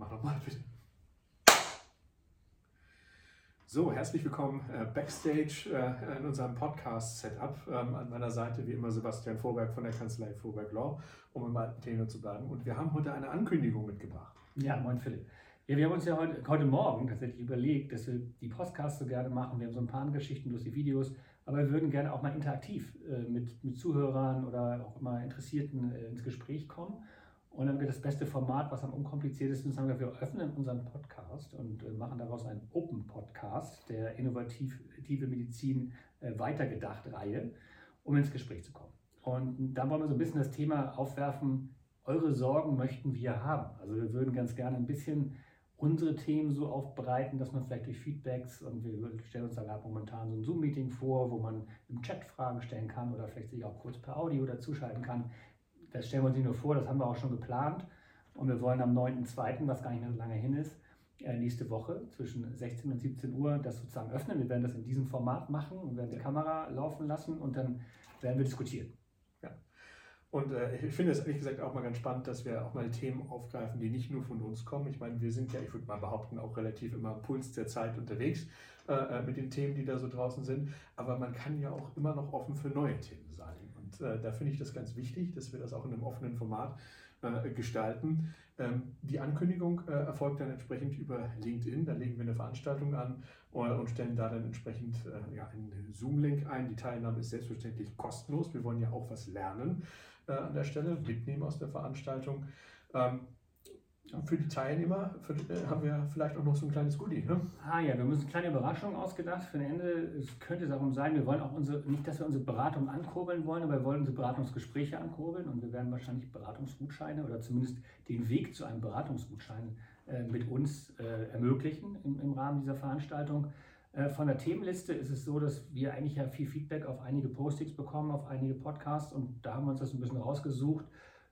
Mach nochmal bitte. So, herzlich willkommen äh, backstage äh, in unserem Podcast-Setup. Ähm, an meiner Seite wie immer Sebastian Vorberg von der Kanzlei Vorberg Law, um im alten Thema zu bleiben. Und wir haben heute eine Ankündigung mitgebracht. Ja, moin Philipp. Ja, wir haben uns ja heute, heute Morgen tatsächlich überlegt, dass wir die Podcasts so gerne machen. Wir haben so ein paar Geschichten durch die Videos, aber wir würden gerne auch mal interaktiv äh, mit, mit Zuhörern oder auch immer Interessierten äh, ins Gespräch kommen. Und dann wird das beste Format, was am unkompliziertesten ist, haben wir, wir öffnen unseren Podcast und äh, machen daraus einen Open Podcast der innovative Medizin äh, weitergedacht Reihe, um ins Gespräch zu kommen. Und da wollen wir so ein bisschen das Thema aufwerfen, eure Sorgen möchten wir haben. Also wir würden ganz gerne ein bisschen unsere Themen so aufbereiten, dass man vielleicht durch Feedbacks und wir stellen uns da gerade momentan so ein Zoom-Meeting vor, wo man im Chat Fragen stellen kann oder vielleicht sich auch kurz per Audio dazuschalten kann. Das stellen wir uns nicht nur vor, das haben wir auch schon geplant und wir wollen am 9.2., was gar nicht mehr so lange hin ist, äh, nächste Woche zwischen 16 und 17 Uhr das sozusagen öffnen. Wir werden das in diesem Format machen und werden die Kamera laufen lassen und dann werden wir diskutieren. Und äh, ich finde es ehrlich gesagt auch mal ganz spannend, dass wir auch mal Themen aufgreifen, die nicht nur von uns kommen. Ich meine, wir sind ja, ich würde mal behaupten, auch relativ immer am Puls der Zeit unterwegs äh, äh, mit den Themen, die da so draußen sind. Aber man kann ja auch immer noch offen für neue Themen sein. Und äh, da finde ich das ganz wichtig, dass wir das auch in einem offenen Format äh, gestalten. Ähm, die Ankündigung äh, erfolgt dann entsprechend über LinkedIn. Da legen wir eine Veranstaltung an und stellen da dann entsprechend ja, einen Zoom-Link ein. Die Teilnahme ist selbstverständlich kostenlos. Wir wollen ja auch was lernen äh, an der Stelle, mitnehmen aus der Veranstaltung. Ähm, für die Teilnehmer für, äh, haben wir vielleicht auch noch so ein kleines Goodie. Ne? Ah ja, wir haben uns eine kleine Überraschung ausgedacht für ein Ende. Es könnte darum sein, wir wollen auch unsere, nicht, dass wir unsere Beratung ankurbeln wollen, aber wir wollen unsere Beratungsgespräche ankurbeln und wir werden wahrscheinlich Beratungsgutscheine oder zumindest den Weg zu einem Beratungsgutschein äh, mit uns äh, ermöglichen im, im Rahmen dieser Veranstaltung. Äh, von der Themenliste ist es so, dass wir eigentlich ja viel Feedback auf einige Postings bekommen, auf einige Podcasts und da haben wir uns das ein bisschen rausgesucht.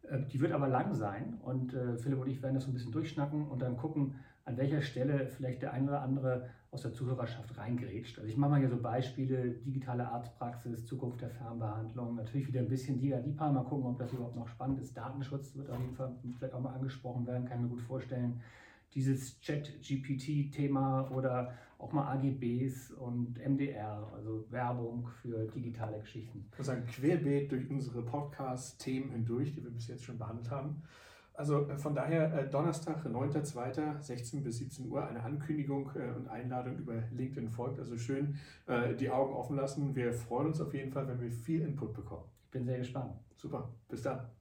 Äh, die wird aber lang sein und äh, Philipp und ich werden das so ein bisschen durchschnacken und dann gucken, an welcher Stelle vielleicht der ein oder andere aus der Zuhörerschaft reingrätscht. Also ich mache mal hier so Beispiele, digitale Arztpraxis, Zukunft der Fernbehandlung, natürlich wieder ein bisschen Diga Dipa, mal gucken, ob das überhaupt noch spannend ist. Datenschutz wird auf jeden Fall vielleicht auch mal angesprochen werden, kann ich mir gut vorstellen dieses Chat-GPT-Thema oder auch mal AGBs und MDR, also Werbung für digitale Geschichten. Also ein Querbeet durch unsere Podcast-Themen hindurch, die wir bis jetzt schon behandelt haben. Also äh, von daher äh, Donnerstag, 9.2., 16 bis 17 Uhr, eine Ankündigung äh, und Einladung über LinkedIn folgt. Also schön die Augen offen lassen. Wir freuen uns auf jeden Fall, wenn wir viel Input bekommen. Ich bin sehr gespannt. Super, bis dann.